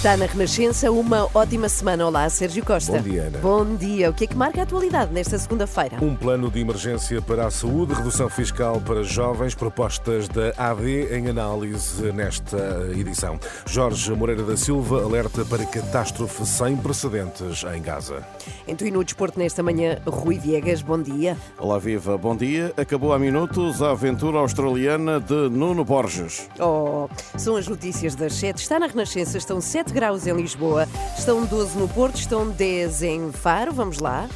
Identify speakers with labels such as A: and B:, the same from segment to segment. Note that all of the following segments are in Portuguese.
A: Está na Renascença uma ótima semana. Olá, Sérgio Costa.
B: Bom dia, Ana.
A: Bom dia. O que é que marca a atualidade nesta segunda-feira?
B: Um plano de emergência para a saúde, redução fiscal para jovens, propostas da AD em análise nesta edição. Jorge Moreira da Silva alerta para catástrofe sem precedentes em Gaza.
A: Então, e no desporto nesta manhã, Rui Viegas, bom dia.
C: Olá, viva, bom dia. Acabou há minutos a aventura australiana de Nuno Borges.
A: Oh, são as notícias das 7. Está na Renascença, estão 7 graus em Lisboa, estão 12 no Porto, estão 10 em Faro. Vamos lá.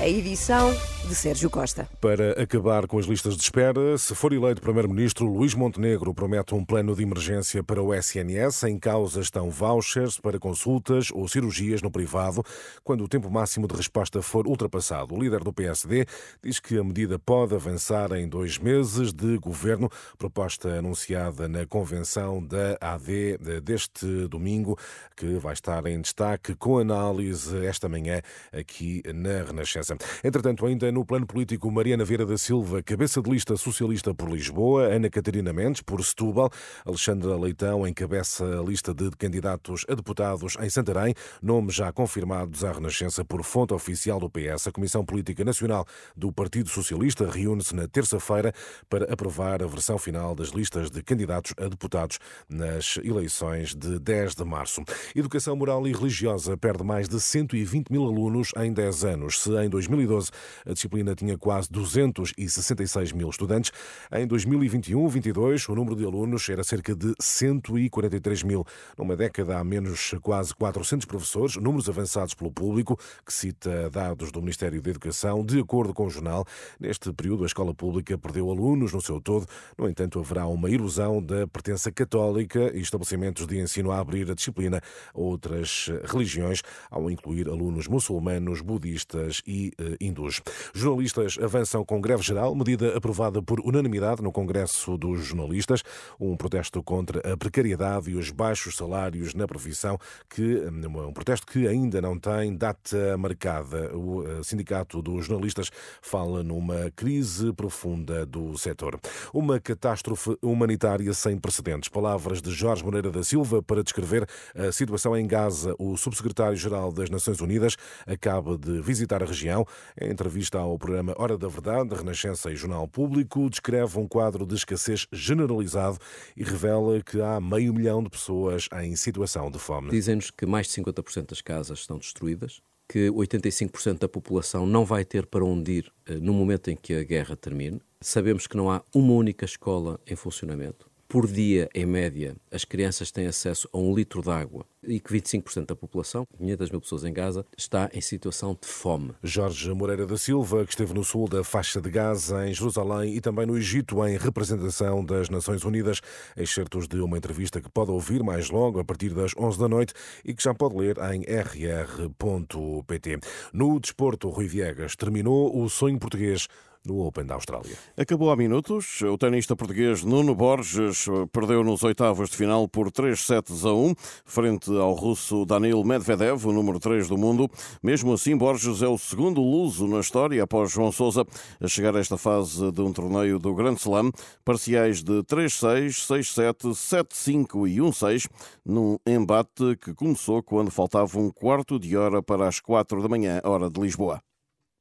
A: A edição de Sérgio Costa.
B: Para acabar com as listas de espera, se for eleito Primeiro-Ministro, Luís Montenegro promete um plano de emergência para o SNS. Em causa estão vouchers para consultas ou cirurgias no privado, quando o tempo máximo de resposta for ultrapassado. O líder do PSD diz que a medida pode avançar em dois meses de governo, proposta anunciada na convenção da AD deste domingo, que vai estar em destaque com análise esta manhã aqui na Renascença. Entretanto, ainda no plano político, Mariana Vieira da Silva, cabeça de lista socialista por Lisboa, Ana Catarina Mendes por Setúbal, Alexandra Leitão encabeça a lista de candidatos a deputados em Santarém, nomes já confirmados à Renascença por fonte oficial do PS. A Comissão Política Nacional do Partido Socialista reúne-se na terça-feira para aprovar a versão final das listas de candidatos a deputados nas eleições de 10 de março. Educação moral e religiosa perde mais de 120 mil alunos em 10 anos. Se em 2012 a disciplina tinha quase 266 mil estudantes. Em 2021-22, o número de alunos era cerca de 143 mil. Numa década há menos quase 400 professores, números avançados pelo público, que cita dados do Ministério da Educação. De acordo com o jornal, neste período a escola pública perdeu alunos no seu todo. No entanto, haverá uma erosão da pertença católica e estabelecimentos de ensino a abrir a disciplina a outras religiões, ao incluir alunos muçulmanos, budistas e eh, hindus. Jornalistas avançam com greve geral, medida aprovada por unanimidade no Congresso dos Jornalistas, um protesto contra a precariedade e os baixos salários na profissão, que um protesto que ainda não tem data marcada. O eh, Sindicato dos Jornalistas fala numa crise profunda do setor. Uma catástrofe humanitária sem precedentes. Palavras de Jorge Moreira da Silva para descrever a situação em Gaza. O subsecretário-geral das Nações Unidas acaba de visitar a região. Em entrevista ao programa Hora da Verdade, Renascença e Jornal Público, descreve um quadro de escassez generalizado e revela que há meio milhão de pessoas em situação de fome.
D: Dizem-nos que mais de 50% das casas estão destruídas, que 85% da população não vai ter para onde ir eh, no momento em que a guerra termine. Sabemos que não há uma única escola em funcionamento. Por dia, em média, as crianças têm acesso a um litro de água e que 25% da população, 500 mil pessoas em Gaza, está em situação de fome.
B: Jorge Moreira da Silva, que esteve no sul da faixa de Gaza, em Jerusalém e também no Egito, em representação das Nações Unidas. Excertos de uma entrevista que pode ouvir mais logo, a partir das 11 da noite, e que já pode ler em rr.pt. No desporto, Rui Viegas terminou o sonho português no Open da Austrália.
C: Acabou há minutos. O tenista português Nuno Borges perdeu nos oitavos de final por 3 sets a 1, frente ao russo Danil Medvedev, o número 3 do mundo. Mesmo assim, Borges é o segundo luso na história, após João Sousa, a chegar a esta fase de um torneio do Grand Slam, parciais de 3-6, 6-7, 7-5 e 1-6, num embate que começou quando faltava um quarto de hora para as 4 da manhã, hora de Lisboa.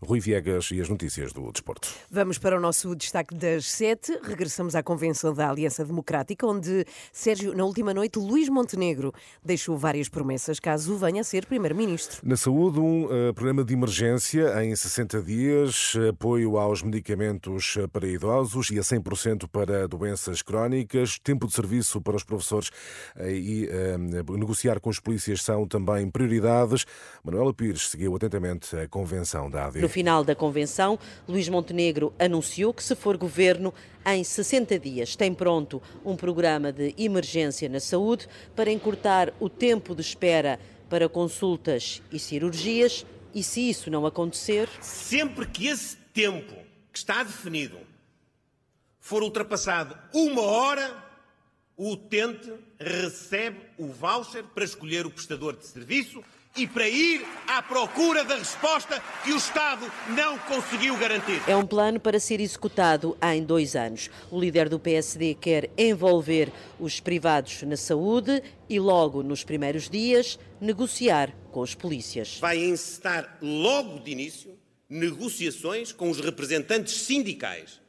B: Rui Viegas e as notícias do desporto.
A: Vamos para o nosso destaque das sete. Regressamos à convenção da Aliança Democrática, onde, Sérgio, na última noite, Luís Montenegro deixou várias promessas caso venha a ser Primeiro-Ministro.
B: Na saúde, um uh, programa de emergência em 60 dias, apoio aos medicamentos para idosos e a 100% para doenças crónicas, tempo de serviço para os professores uh, e uh, negociar com os polícias são também prioridades. Manuela Pires seguiu atentamente a convenção da AD.
E: No final da convenção, Luís Montenegro anunciou que, se for governo, em 60 dias tem pronto um programa de emergência na saúde para encurtar o tempo de espera para consultas e cirurgias. E se isso não acontecer.
F: Sempre que esse tempo que está definido for ultrapassado uma hora, o utente recebe o voucher para escolher o prestador de serviço e para ir à procura da resposta que o Estado não conseguiu garantir.
E: É um plano para ser executado em dois anos. O líder do PSD quer envolver os privados na saúde e, logo nos primeiros dias, negociar com os polícias.
F: Vai encetar logo de início negociações com os representantes sindicais,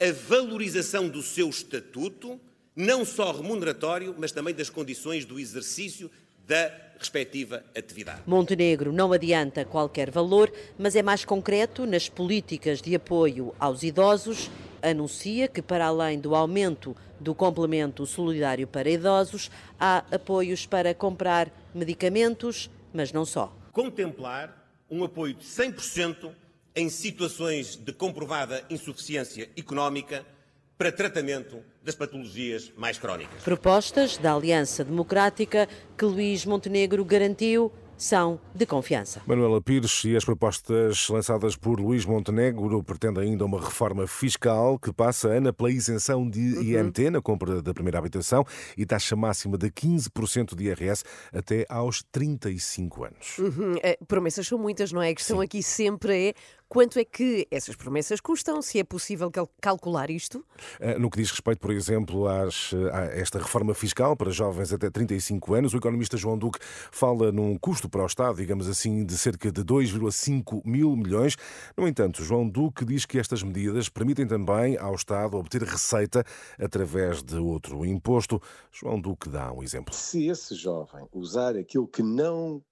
F: a valorização do seu estatuto, não só remuneratório, mas também das condições do exercício da respectiva atividade.
E: Montenegro não adianta qualquer valor, mas é mais concreto nas políticas de apoio aos idosos. Anuncia que, para além do aumento do complemento solidário para idosos, há apoios para comprar medicamentos, mas não só.
F: Contemplar um apoio de 100% em situações de comprovada insuficiência económica para tratamento das patologias mais crónicas.
E: Propostas da Aliança Democrática que Luís Montenegro garantiu são de confiança.
B: Manuela Pires e as propostas lançadas por Luís Montenegro pretendem ainda uma reforma fiscal que passa, Ana, pela isenção de IMT na compra da primeira habitação e taxa máxima de 15% de IRS até aos 35 anos.
A: Uhum. Eh, promessas são muitas, não é? A questão aqui sempre é quanto é que essas promessas custam, se é possível cal- calcular isto.
B: Uh, No que diz respeito, por exemplo, às, uh, a esta reforma fiscal para jovens até 35 anos, o economista João Duque fala num custo para o Estado, digamos assim, de cerca de 2,5 mil milhões. No entanto, João Duque diz que estas medidas permitem também ao Estado obter receita através de outro imposto. João Duque dá um exemplo.
G: Se esse jovem usar aquilo que não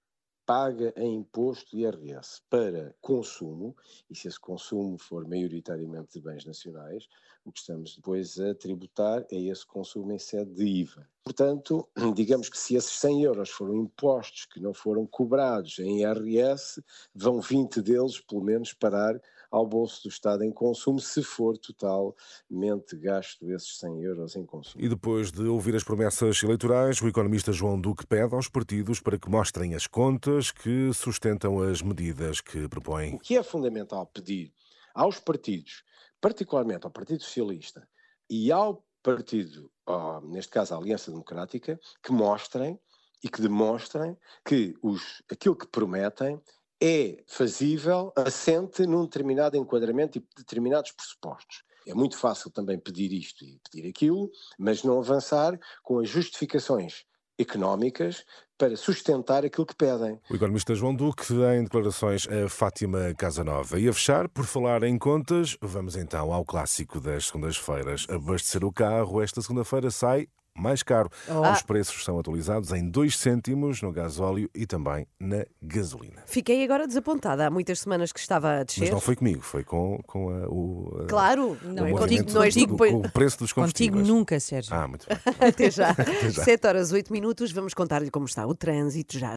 G: paga em imposto IRS para consumo, e se esse consumo for maioritariamente de bens nacionais, o que estamos depois a tributar é esse consumo em sede de IVA. Portanto, digamos que se esses 100 euros foram impostos que não foram cobrados em IRS, vão 20 deles, pelo menos, parar ao bolso do Estado em consumo, se for totalmente gasto esses 100 euros em consumo.
B: E depois de ouvir as promessas eleitorais, o economista João Duque pede aos partidos para que mostrem as contas que sustentam as medidas que propõem.
G: O que é fundamental pedir aos partidos, particularmente ao Partido Socialista e ao partido, ó, neste caso a Aliança Democrática, que mostrem e que demonstrem que os, aquilo que prometem é fazível, assente num determinado enquadramento e determinados pressupostos. É muito fácil também pedir isto e pedir aquilo, mas não avançar com as justificações económicas para sustentar aquilo que pedem.
B: O economista João Duque em declarações a Fátima Casanova. E a fechar, por falar em contas, vamos então ao clássico das segundas-feiras. Abastecer o carro esta segunda-feira sai mais caro. Os preços são atualizados em 2 cêntimos no gasóleo e também na gasolina.
A: Fiquei agora desapontada. Há muitas semanas que estava a descer.
B: Mas não foi comigo, foi com, com a- o, a-
A: Claro,
B: o
A: não é contigo, não
B: do-
A: tu.
B: com o preço dos
H: Contigo
B: combustíveis.
H: nunca, Sérgio.
B: Ah, muito bem.
A: Até já.
B: já.
A: 7 horas 8 minutos. Vamos contar-lhe como está o trânsito já.